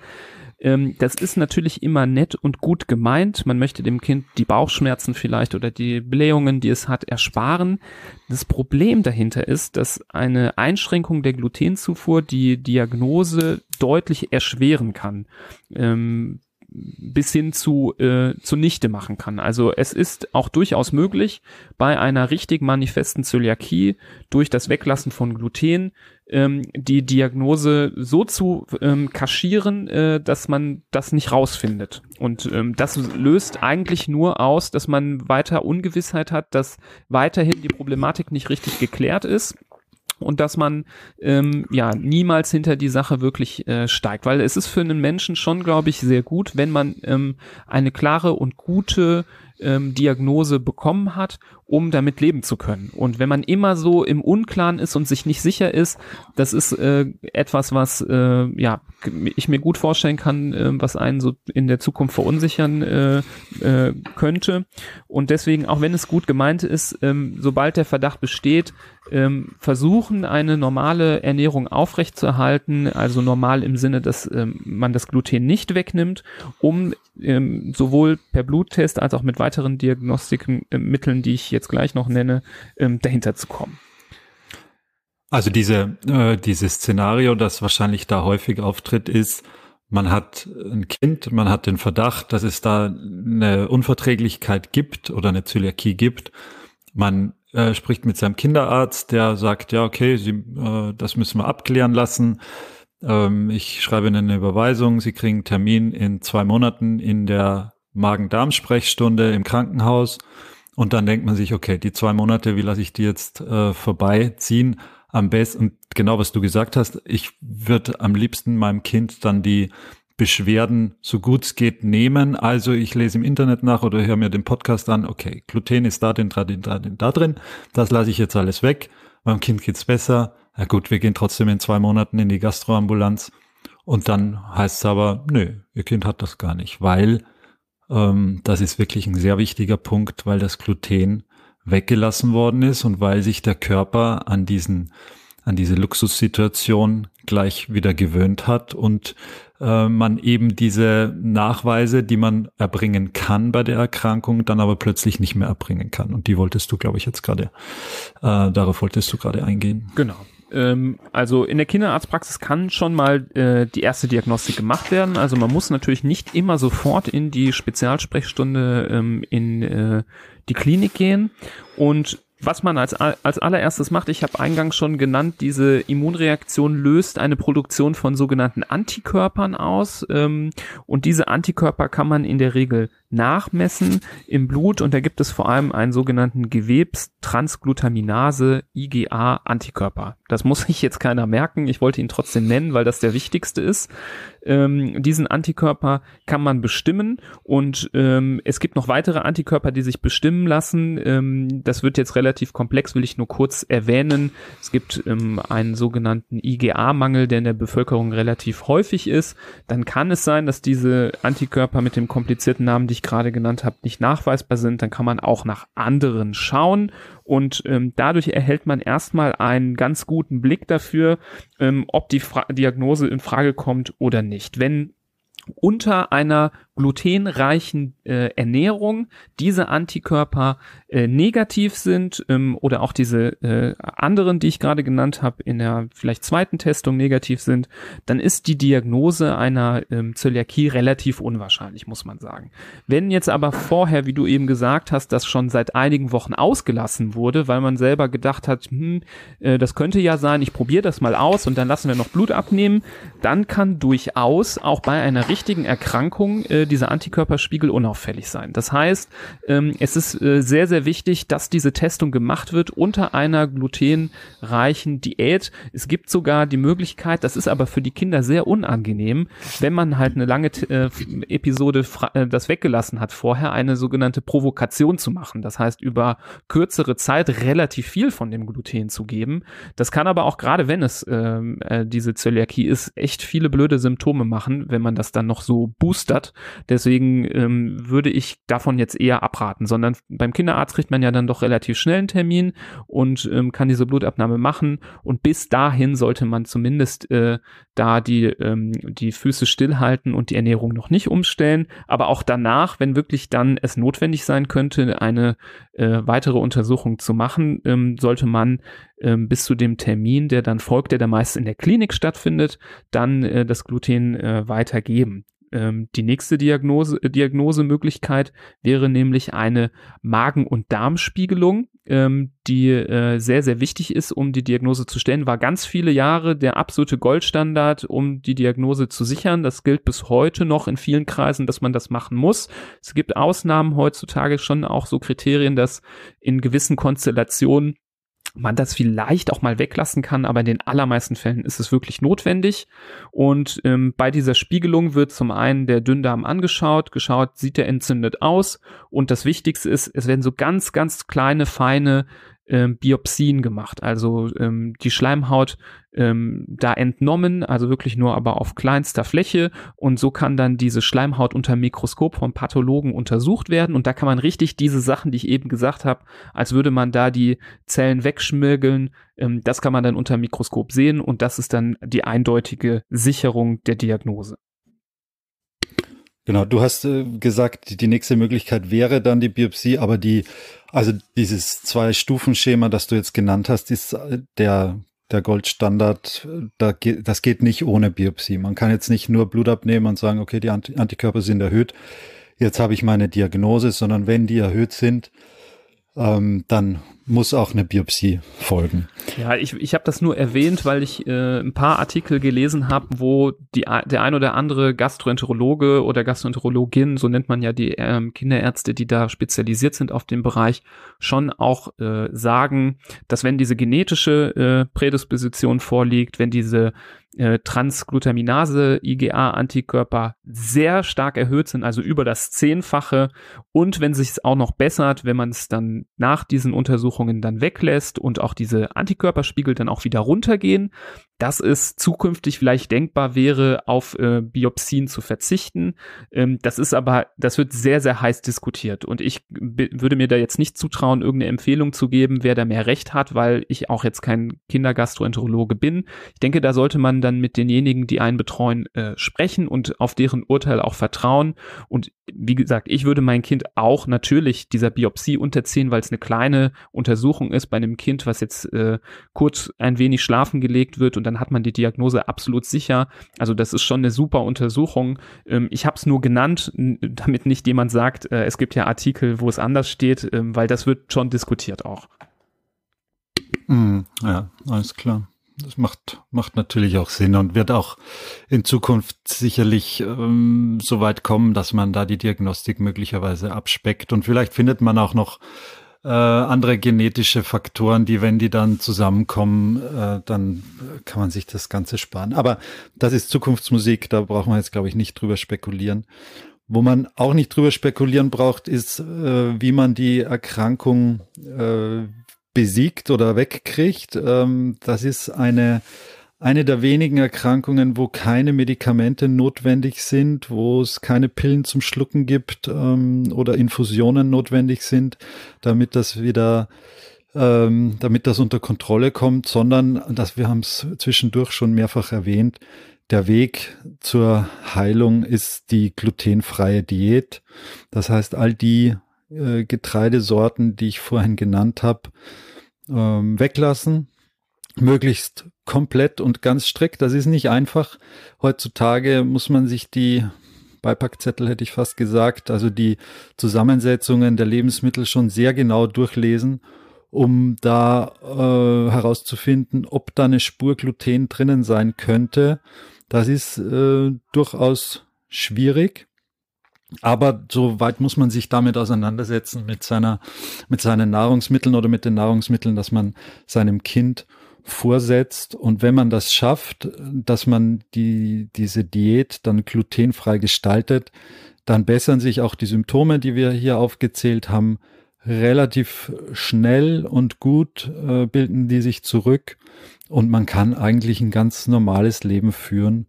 ähm, das ist natürlich immer nett und gut gemeint. Man möchte dem Kind die Bauchschmerzen vielleicht oder die Blähungen, die es hat, ersparen. Das Problem dahinter ist, dass eine Einschränkung der Glutenzufuhr die Diagnose deutlich erschweren kann. Ähm, bis hin zu äh, zunichte machen kann. Also es ist auch durchaus möglich, bei einer richtig manifesten Zöliakie durch das Weglassen von Gluten ähm, die Diagnose so zu ähm, kaschieren, äh, dass man das nicht rausfindet. Und ähm, das löst eigentlich nur aus, dass man weiter Ungewissheit hat, dass weiterhin die Problematik nicht richtig geklärt ist und dass man ähm, ja niemals hinter die Sache wirklich äh, steigt, weil es ist für einen Menschen schon, glaube ich, sehr gut, wenn man ähm, eine klare und gute ähm, Diagnose bekommen hat, um damit leben zu können. Und wenn man immer so im Unklaren ist und sich nicht sicher ist, das ist äh, etwas, was äh, ja ich mir gut vorstellen kann, äh, was einen so in der Zukunft verunsichern äh, äh, könnte. Und deswegen, auch wenn es gut gemeint ist, ähm, sobald der Verdacht besteht, ähm, versuchen, eine normale Ernährung aufrechtzuerhalten, also normal im Sinne, dass ähm, man das Gluten nicht wegnimmt, um ähm, sowohl per Bluttest als auch mit weiteren Diagnostikmitteln, die ich jetzt gleich noch nenne, ähm, dahinter zu kommen. Also diese, äh, dieses Szenario, das wahrscheinlich da häufig auftritt, ist, man hat ein Kind, man hat den Verdacht, dass es da eine Unverträglichkeit gibt oder eine Zöliakie gibt. Man äh, spricht mit seinem Kinderarzt, der sagt, ja, okay, Sie, äh, das müssen wir abklären lassen. Ähm, ich schreibe Ihnen eine Überweisung, Sie kriegen einen Termin in zwei Monaten in der Magen-Darm-Sprechstunde im Krankenhaus. Und dann denkt man sich, okay, die zwei Monate, wie lasse ich die jetzt äh, vorbeiziehen? Am besten, und genau was du gesagt hast, ich würde am liebsten meinem Kind dann die Beschwerden so gut es geht nehmen. Also ich lese im Internet nach oder höre mir den Podcast an. Okay, Gluten ist da, den, da, den, da, den, da drin. Das lasse ich jetzt alles weg. Meinem Kind geht's besser. Na gut, wir gehen trotzdem in zwei Monaten in die Gastroambulanz Und dann heißt es aber, nö, ihr Kind hat das gar nicht, weil ähm, das ist wirklich ein sehr wichtiger Punkt, weil das Gluten weggelassen worden ist und weil sich der Körper an diesen an diese Luxussituation gleich wieder gewöhnt hat und äh, man eben diese Nachweise, die man erbringen kann bei der Erkrankung, dann aber plötzlich nicht mehr erbringen kann. Und die wolltest du, glaube ich, jetzt gerade, äh, darauf wolltest du gerade eingehen. Genau. Ähm, also in der Kinderarztpraxis kann schon mal äh, die erste Diagnostik gemacht werden. Also man muss natürlich nicht immer sofort in die Spezialsprechstunde ähm, in äh, die Klinik gehen. Und was man als, als allererstes macht, ich habe eingangs schon genannt, diese Immunreaktion löst eine Produktion von sogenannten Antikörpern aus. Ähm, und diese Antikörper kann man in der Regel nachmessen im Blut und da gibt es vor allem einen sogenannten Gewebstransglutaminase IgA Antikörper. Das muss sich jetzt keiner merken. Ich wollte ihn trotzdem nennen, weil das der wichtigste ist. Ähm, diesen Antikörper kann man bestimmen und ähm, es gibt noch weitere Antikörper, die sich bestimmen lassen. Ähm, das wird jetzt relativ komplex, will ich nur kurz erwähnen. Es gibt ähm, einen sogenannten IgA-Mangel, der in der Bevölkerung relativ häufig ist. Dann kann es sein, dass diese Antikörper mit dem komplizierten Namen, die ich gerade genannt habe, nicht nachweisbar sind. Dann kann man auch nach anderen schauen und ähm, dadurch erhält man erstmal einen ganz guten Blick dafür, ähm, ob die Fra Diagnose in Frage kommt oder nicht. Wenn unter einer glutenreichen äh, Ernährung diese Antikörper äh, negativ sind ähm, oder auch diese äh, anderen, die ich gerade genannt habe, in der vielleicht zweiten Testung negativ sind, dann ist die Diagnose einer ähm, Zöliakie relativ unwahrscheinlich, muss man sagen. Wenn jetzt aber vorher, wie du eben gesagt hast, das schon seit einigen Wochen ausgelassen wurde, weil man selber gedacht hat, hm, äh, das könnte ja sein, ich probiere das mal aus und dann lassen wir noch Blut abnehmen, dann kann durchaus auch bei einer richtigen Erkrankung äh, dieser Antikörperspiegel unauffällig sein. Das heißt, ähm, es ist äh, sehr, sehr wichtig, dass diese Testung gemacht wird unter einer glutenreichen Diät. Es gibt sogar die Möglichkeit, das ist aber für die Kinder sehr unangenehm, wenn man halt eine lange äh, Episode äh, das weggelassen hat, vorher eine sogenannte Provokation zu machen. Das heißt, über kürzere Zeit relativ viel von dem Gluten zu geben. Das kann aber auch gerade, wenn es ähm, äh, diese Zöliakie ist, echt viele blöde Symptome machen, wenn man das dann noch so boostert. Deswegen ähm, würde ich davon jetzt eher abraten, sondern beim Kinderarzt kriegt man ja dann doch relativ schnell einen Termin und ähm, kann diese Blutabnahme machen. Und bis dahin sollte man zumindest äh, da die, ähm, die Füße stillhalten und die Ernährung noch nicht umstellen. Aber auch danach, wenn wirklich dann es notwendig sein könnte, eine äh, weitere Untersuchung zu machen, ähm, sollte man ähm, bis zu dem Termin, der dann folgt, der da meist in der Klinik stattfindet, dann äh, das Gluten äh, weitergeben. Ähm, die nächste Diagnose, äh, Diagnosemöglichkeit wäre nämlich eine Magen- und Darmspiegelung, ähm, die äh, sehr, sehr wichtig ist, um die Diagnose zu stellen. War ganz viele Jahre der absolute Goldstandard, um die Diagnose zu sichern. Das gilt bis heute noch in vielen Kreisen, dass man das machen muss. Es gibt Ausnahmen heutzutage schon auch so Kriterien, dass in gewissen Konstellationen man das vielleicht auch mal weglassen kann, aber in den allermeisten Fällen ist es wirklich notwendig. Und ähm, bei dieser Spiegelung wird zum einen der Dünndarm angeschaut, geschaut, sieht er entzündet aus. Und das Wichtigste ist, es werden so ganz, ganz kleine, feine ähm, Biopsien gemacht. Also ähm, die Schleimhaut ähm, da entnommen, also wirklich nur aber auf kleinster Fläche. Und so kann dann diese Schleimhaut unter Mikroskop vom Pathologen untersucht werden. Und da kann man richtig diese Sachen, die ich eben gesagt habe, als würde man da die Zellen wegschmirgeln, ähm, das kann man dann unter Mikroskop sehen. Und das ist dann die eindeutige Sicherung der Diagnose. Genau, du hast äh, gesagt, die nächste Möglichkeit wäre dann die Biopsie, aber die, also dieses Zwei-Stufen-Schema, das du jetzt genannt hast, ist äh, der, der Goldstandard, da geht, das geht nicht ohne Biopsie. Man kann jetzt nicht nur Blut abnehmen und sagen, okay, die Antikörper sind erhöht, jetzt habe ich meine Diagnose, sondern wenn die erhöht sind, ähm, dann muss auch eine Biopsie folgen. Ja, ich, ich habe das nur erwähnt, weil ich äh, ein paar Artikel gelesen habe, wo die, der ein oder andere Gastroenterologe oder Gastroenterologin, so nennt man ja die ähm, Kinderärzte, die da spezialisiert sind auf dem Bereich, schon auch äh, sagen, dass wenn diese genetische äh, Prädisposition vorliegt, wenn diese äh, Transglutaminase IgA-Antikörper sehr stark erhöht sind, also über das Zehnfache und wenn sich es auch noch bessert, wenn man es dann nach diesen Untersuchungen Untersuchungen dann weglässt und auch diese Antikörperspiegel dann auch wieder runtergehen, dass es zukünftig vielleicht denkbar wäre, auf äh, Biopsien zu verzichten. Ähm, das ist aber, das wird sehr, sehr heiß diskutiert. Und ich würde mir da jetzt nicht zutrauen, irgendeine Empfehlung zu geben, wer da mehr Recht hat, weil ich auch jetzt kein Kindergastroenterologe bin. Ich denke, da sollte man dann mit denjenigen, die einen betreuen, äh, sprechen und auf deren Urteil auch vertrauen. Und wie gesagt, ich würde mein Kind auch natürlich dieser Biopsie unterziehen, weil es eine kleine Untersuchung ist bei einem Kind, was jetzt äh, kurz ein wenig schlafen gelegt wird und dann hat man die Diagnose absolut sicher. Also das ist schon eine super Untersuchung. Ähm, ich habe es nur genannt, damit nicht jemand sagt, äh, es gibt ja Artikel, wo es anders steht, ähm, weil das wird schon diskutiert auch. Mm, ja, alles klar. Das macht, macht natürlich auch Sinn und wird auch in Zukunft sicherlich ähm, so weit kommen, dass man da die Diagnostik möglicherweise abspeckt. Und vielleicht findet man auch noch äh, andere genetische Faktoren, die, wenn die dann zusammenkommen, äh, dann kann man sich das Ganze sparen. Aber das ist Zukunftsmusik, da brauchen wir jetzt, glaube ich, nicht drüber spekulieren. Wo man auch nicht drüber spekulieren braucht, ist, äh, wie man die Erkrankung äh, besiegt oder wegkriegt. Ähm, das ist eine eine der wenigen Erkrankungen, wo keine Medikamente notwendig sind, wo es keine Pillen zum Schlucken gibt ähm, oder Infusionen notwendig sind, damit das wieder, ähm, damit das unter Kontrolle kommt, sondern, dass wir haben es zwischendurch schon mehrfach erwähnt, der Weg zur Heilung ist die glutenfreie Diät. Das heißt, all die äh, Getreidesorten, die ich vorhin genannt habe, ähm, weglassen, möglichst komplett und ganz strikt. Das ist nicht einfach. Heutzutage muss man sich die Beipackzettel hätte ich fast gesagt, also die Zusammensetzungen der Lebensmittel schon sehr genau durchlesen, um da äh, herauszufinden, ob da eine Spur Gluten drinnen sein könnte. Das ist äh, durchaus schwierig. Aber so weit muss man sich damit auseinandersetzen mit seiner, mit seinen Nahrungsmitteln oder mit den Nahrungsmitteln, dass man seinem Kind vorsetzt. Und wenn man das schafft, dass man die, diese Diät dann glutenfrei gestaltet, dann bessern sich auch die Symptome, die wir hier aufgezählt haben, relativ schnell und gut äh, bilden die sich zurück und man kann eigentlich ein ganz normales Leben führen,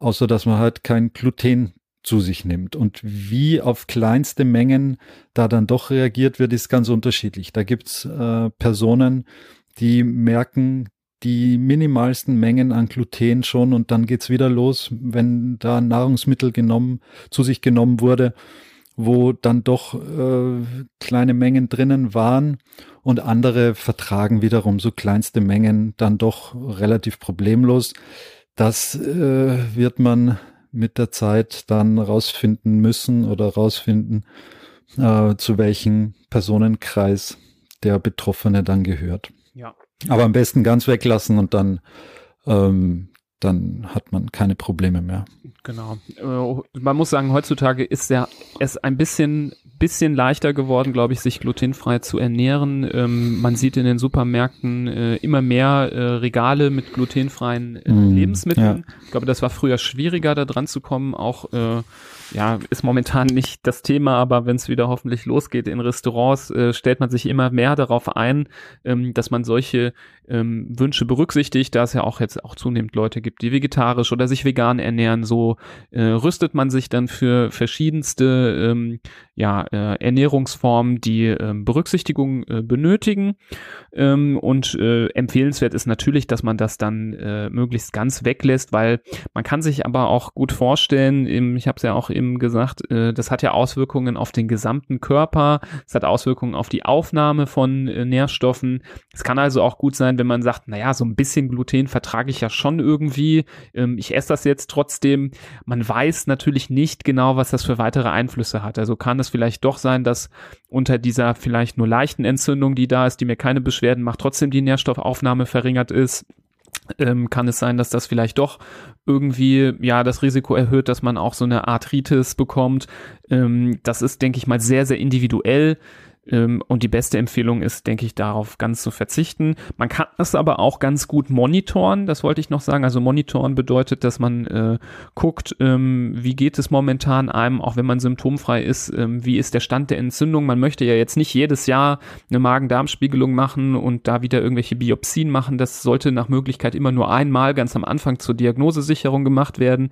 außer dass man halt kein Gluten zu sich nimmt. Und wie auf kleinste Mengen da dann doch reagiert wird, ist ganz unterschiedlich. Da gibt's äh, Personen, die merken die minimalsten Mengen an Gluten schon und dann geht's wieder los, wenn da Nahrungsmittel genommen, zu sich genommen wurde, wo dann doch äh, kleine Mengen drinnen waren und andere vertragen wiederum so kleinste Mengen dann doch relativ problemlos. Das äh, wird man mit der Zeit dann rausfinden müssen oder rausfinden, äh, zu welchem Personenkreis der Betroffene dann gehört. Ja. Aber am besten ganz weglassen und dann, ähm, dann hat man keine Probleme mehr. Genau. Äh, man muss sagen, heutzutage ist ja es ein bisschen bisschen leichter geworden, glaube ich, sich glutenfrei zu ernähren. Ähm, man sieht in den Supermärkten äh, immer mehr äh, Regale mit glutenfreien äh, mm, Lebensmitteln. Ja. Ich glaube, das war früher schwieriger, da dran zu kommen. Auch äh, ja, ist momentan nicht das Thema, aber wenn es wieder hoffentlich losgeht in Restaurants, äh, stellt man sich immer mehr darauf ein, ähm, dass man solche ähm, Wünsche berücksichtigt, da es ja auch jetzt auch zunehmend Leute gibt, die vegetarisch oder sich vegan ernähren. So äh, rüstet man sich dann für verschiedenste ähm, ja, äh, Ernährungsformen, die äh, Berücksichtigung äh, benötigen. Ähm, und äh, empfehlenswert ist natürlich, dass man das dann äh, möglichst ganz weglässt, weil man kann sich aber auch gut vorstellen, im, ich habe es ja auch eben gesagt, äh, das hat ja Auswirkungen auf den gesamten Körper, es hat Auswirkungen auf die Aufnahme von äh, Nährstoffen. Es kann also auch gut sein, wenn man sagt, naja, so ein bisschen Gluten vertrage ich ja schon irgendwie, ähm, ich esse das jetzt trotzdem. Man weiß natürlich nicht genau, was das für weitere Einflüsse hat. Also kann es vielleicht doch sein, dass unter dieser vielleicht nur leichten Entzündung, die da ist, die mir keine Beschwerden macht, trotzdem die Nährstoffaufnahme verringert ist. Ähm, kann es sein, dass das vielleicht doch irgendwie ja das Risiko erhöht, dass man auch so eine Arthritis bekommt. Ähm, das ist, denke ich mal, sehr, sehr individuell und die beste Empfehlung ist, denke ich, darauf ganz zu verzichten. Man kann das aber auch ganz gut monitoren, das wollte ich noch sagen. Also monitoren bedeutet, dass man äh, guckt, ähm, wie geht es momentan einem, auch wenn man symptomfrei ist, ähm, wie ist der Stand der Entzündung. Man möchte ja jetzt nicht jedes Jahr eine Magen-Darm-Spiegelung machen und da wieder irgendwelche Biopsien machen. Das sollte nach Möglichkeit immer nur einmal ganz am Anfang zur Diagnosesicherung gemacht werden.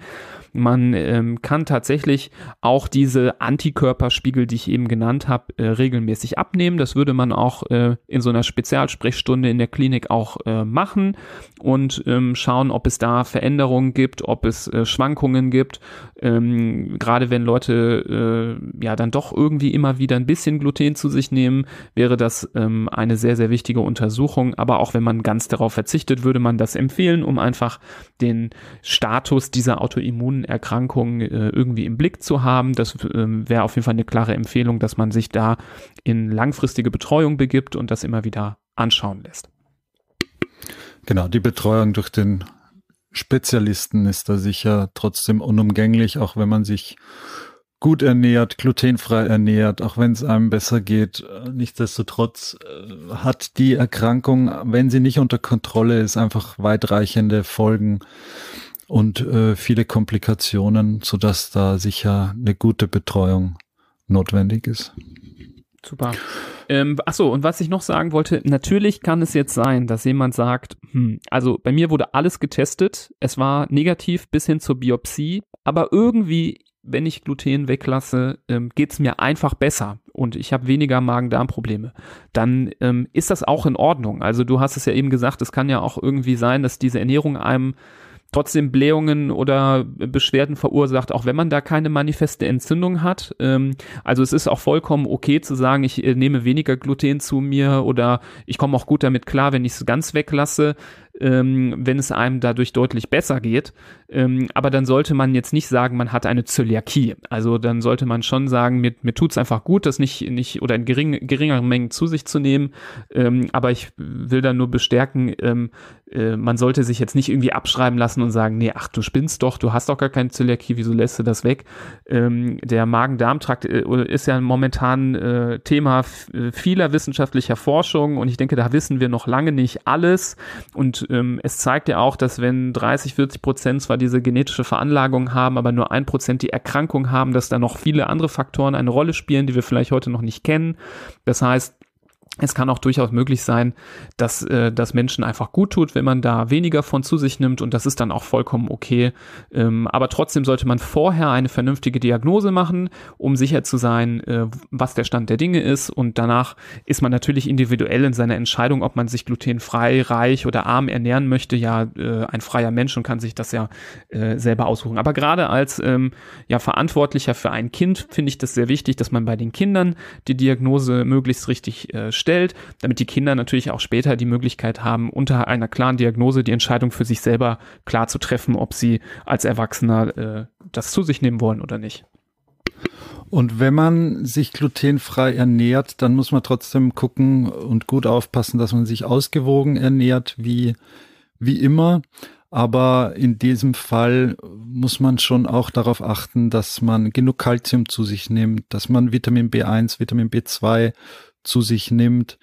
Man ähm, kann tatsächlich auch diese Antikörperspiegel, die ich eben genannt habe, äh, regelmäßig abnehmen. Das würde man auch äh, in so einer Spezialsprechstunde in der Klinik auch äh, machen und ähm, schauen, ob es da Veränderungen gibt, ob es äh, Schwankungen gibt. Ähm, Gerade wenn Leute äh, ja dann doch irgendwie immer wieder ein bisschen Gluten zu sich nehmen, wäre das ähm, eine sehr, sehr wichtige Untersuchung. Aber auch wenn man ganz darauf verzichtet, würde man das empfehlen, um einfach den Status dieser Autoimmunerkrankung äh, irgendwie im Blick zu haben. Das ähm, wäre auf jeden Fall eine klare Empfehlung, dass man sich da in langfristige Betreuung begibt und das immer wieder anschauen lässt. Genau, die Betreuung durch den Spezialisten ist da sicher trotzdem unumgänglich, auch wenn man sich gut ernährt, glutenfrei ernährt, auch wenn es einem besser geht. Nichtsdestotrotz äh, hat die Erkrankung, wenn sie nicht unter Kontrolle ist, einfach weitreichende Folgen und äh, viele Komplikationen, sodass da sicher eine gute Betreuung notwendig ist. Super. Ähm, achso, und was ich noch sagen wollte, natürlich kann es jetzt sein, dass jemand sagt, hm, also bei mir wurde alles getestet, es war negativ bis hin zur Biopsie, aber irgendwie, wenn ich Gluten weglasse, ähm, geht es mir einfach besser und ich habe weniger Magen-Darm-Probleme, dann ähm, ist das auch in Ordnung. Also du hast es ja eben gesagt, es kann ja auch irgendwie sein, dass diese Ernährung einem trotzdem Blähungen oder Beschwerden verursacht, auch wenn man da keine manifeste Entzündung hat. Ähm, also es ist auch vollkommen okay zu sagen, ich äh, nehme weniger Gluten zu mir oder ich komme auch gut damit klar, wenn ich es ganz weglasse ähm, wenn es einem dadurch deutlich besser geht. Ähm, aber dann sollte man jetzt nicht sagen, man hat eine Zöliakie. Also dann sollte man schon sagen, mir, mir tut es einfach gut, das nicht, nicht oder in gering, geringeren Mengen zu sich zu nehmen. Ähm, aber ich will dann nur bestärken, ähm, äh, man sollte sich jetzt nicht irgendwie abschreiben lassen und sagen, nee, ach, du spinnst doch, du hast doch gar keine Zöliakie, wieso lässt du das weg? Ähm, der Magen-Darm-Trakt äh, ist ja momentan äh, Thema vieler wissenschaftlicher Forschung und ich denke, da wissen wir noch lange nicht alles und ähm, es zeigt ja auch, dass wenn 30, 40 Prozent zwar diese genetische Veranlagung haben, aber nur ein Prozent die Erkrankung haben, dass da noch viele andere Faktoren eine Rolle spielen, die wir vielleicht heute noch nicht kennen. Das heißt, es kann auch durchaus möglich sein, dass äh, das Menschen einfach gut tut, wenn man da weniger von zu sich nimmt und das ist dann auch vollkommen okay. Ähm, aber trotzdem sollte man vorher eine vernünftige Diagnose machen, um sicher zu sein, äh, was der Stand der Dinge ist und danach ist man natürlich individuell in seiner Entscheidung, ob man sich glutenfrei, reich oder arm ernähren möchte, ja äh, ein freier Mensch und kann sich das ja äh, selber aussuchen. Aber gerade als ähm, ja Verantwortlicher für ein Kind finde ich das sehr wichtig, dass man bei den Kindern die Diagnose möglichst richtig äh, stellt stellt, damit die Kinder natürlich auch später die Möglichkeit haben, unter einer klaren Diagnose die Entscheidung für sich selber klar zu treffen, ob sie als Erwachsener äh, das zu sich nehmen wollen oder nicht. Und wenn man sich glutenfrei ernährt, dann muss man trotzdem gucken und gut aufpassen, dass man sich ausgewogen ernährt, wie, wie immer. Aber in diesem Fall muss man schon auch darauf achten, dass man genug Kalzium zu sich nimmt, dass man Vitamin B1, Vitamin B2 zu sich nimmt,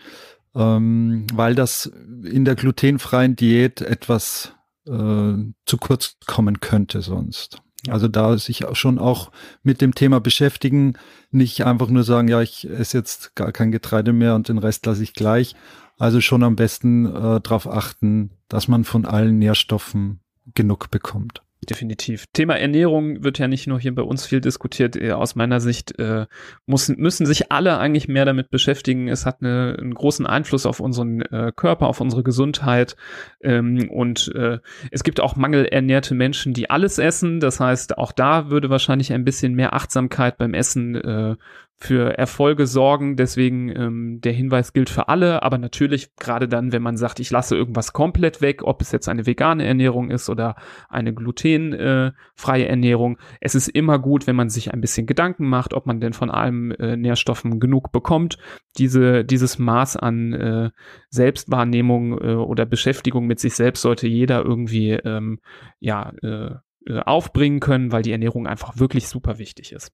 ähm, weil das in der glutenfreien Diät etwas äh, zu kurz kommen könnte sonst. Also da sich schon auch mit dem Thema beschäftigen, nicht einfach nur sagen, ja, ich esse jetzt gar kein Getreide mehr und den Rest lasse ich gleich. Also schon am besten äh, darauf achten, dass man von allen Nährstoffen genug bekommt. Definitiv. Thema Ernährung wird ja nicht nur hier bei uns viel diskutiert. Äh, aus meiner Sicht äh, muss, müssen sich alle eigentlich mehr damit beschäftigen. Es hat eine, einen großen Einfluss auf unseren äh, Körper, auf unsere Gesundheit. Ähm, und äh, es gibt auch mangelernährte Menschen, die alles essen. Das heißt, auch da würde wahrscheinlich ein bisschen mehr Achtsamkeit beim Essen äh, für Erfolge sorgen. Deswegen ähm, der Hinweis gilt für alle, aber natürlich gerade dann, wenn man sagt, ich lasse irgendwas komplett weg, ob es jetzt eine vegane Ernährung ist oder eine glutenfreie äh, Ernährung. Es ist immer gut, wenn man sich ein bisschen Gedanken macht, ob man denn von allen äh, Nährstoffen genug bekommt. Diese, dieses Maß an äh, Selbstwahrnehmung äh, oder Beschäftigung mit sich selbst sollte jeder irgendwie ähm, ja äh, äh aufbringen können, weil die Ernährung einfach wirklich super wichtig ist.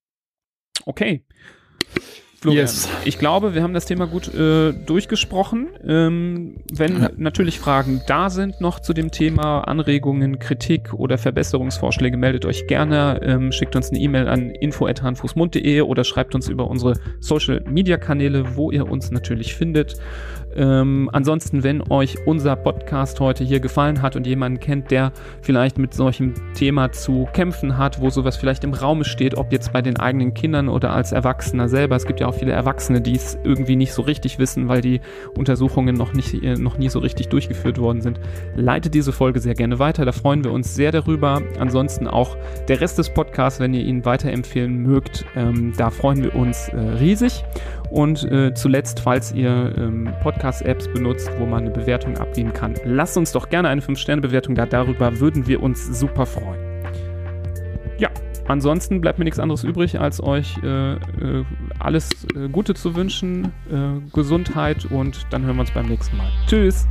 Okay. Florian, yes. ich glaube, wir haben das Thema gut äh, durchgesprochen. Ähm, wenn ja. natürlich Fragen da sind noch zu dem Thema, Anregungen, Kritik oder Verbesserungsvorschläge, meldet euch gerne, ähm, schickt uns eine E-Mail an info.handfußmund.de oder schreibt uns über unsere Social-Media-Kanäle, wo ihr uns natürlich findet. Ähm, ansonsten, wenn euch unser Podcast heute hier gefallen hat und jemanden kennt, der vielleicht mit solchem Thema zu kämpfen hat, wo sowas vielleicht im Raum steht, ob jetzt bei den eigenen Kindern oder als Erwachsener selber. Es gibt ja auch viele Erwachsene, die es irgendwie nicht so richtig wissen, weil die Untersuchungen noch, nicht, äh, noch nie so richtig durchgeführt worden sind. Leitet diese Folge sehr gerne weiter, da freuen wir uns sehr darüber. Ansonsten auch der Rest des Podcasts, wenn ihr ihn weiterempfehlen mögt, ähm, da freuen wir uns äh, riesig. Und äh, zuletzt, falls ihr ähm, Podcast-Apps benutzt, wo man eine Bewertung abgeben kann, lasst uns doch gerne eine 5-Sterne-Bewertung da. Darüber würden wir uns super freuen. Ja, ansonsten bleibt mir nichts anderes übrig, als euch äh, äh, alles äh, Gute zu wünschen, äh, Gesundheit und dann hören wir uns beim nächsten Mal. Tschüss!